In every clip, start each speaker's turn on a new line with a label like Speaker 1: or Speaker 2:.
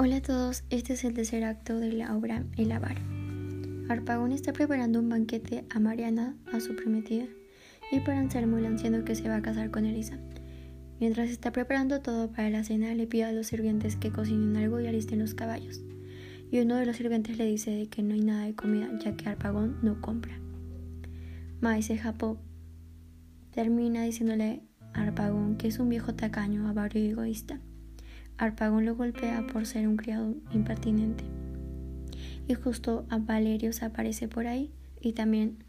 Speaker 1: Hola a todos, este es el tercer acto de la obra El Avar. Arpagón está preparando un banquete a Mariana, a su prometida, y para Anselmo el anciano que se va a casar con Elisa. Mientras está preparando todo para la cena, le pide a los sirvientes que cocinen algo y alisten los caballos. Y uno de los sirvientes le dice que no hay nada de comida, ya que Arpagón no compra. Maese Japó termina diciéndole a Arpagón que es un viejo tacaño, avaro y egoísta Arpagón lo golpea por ser un criado impertinente. Y justo a Valerio se aparece por ahí y también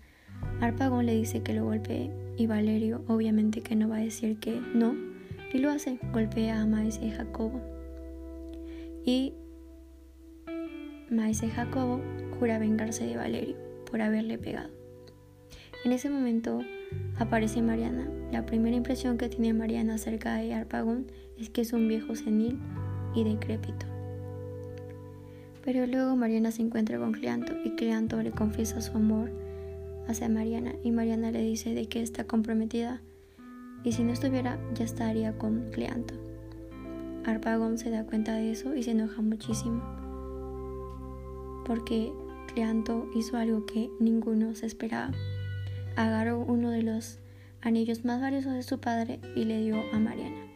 Speaker 1: Arpagón le dice que lo golpee y Valerio obviamente que no va a decir que no y lo hace, golpea a Maese Jacobo. Y Maese Jacobo jura vengarse de Valerio por haberle pegado. En ese momento aparece Mariana. La primera impresión que tiene Mariana acerca de Arpagón es que es un viejo senil y decrépito. Pero luego Mariana se encuentra con Cleanto y Cleanto le confiesa su amor hacia Mariana y Mariana le dice de que está comprometida y si no estuviera ya estaría con Cleanto. Arpagón se da cuenta de eso y se enoja muchísimo porque Cleanto hizo algo que ninguno se esperaba. Agarró uno de los anillos más valiosos de su padre y le dio a Mariana.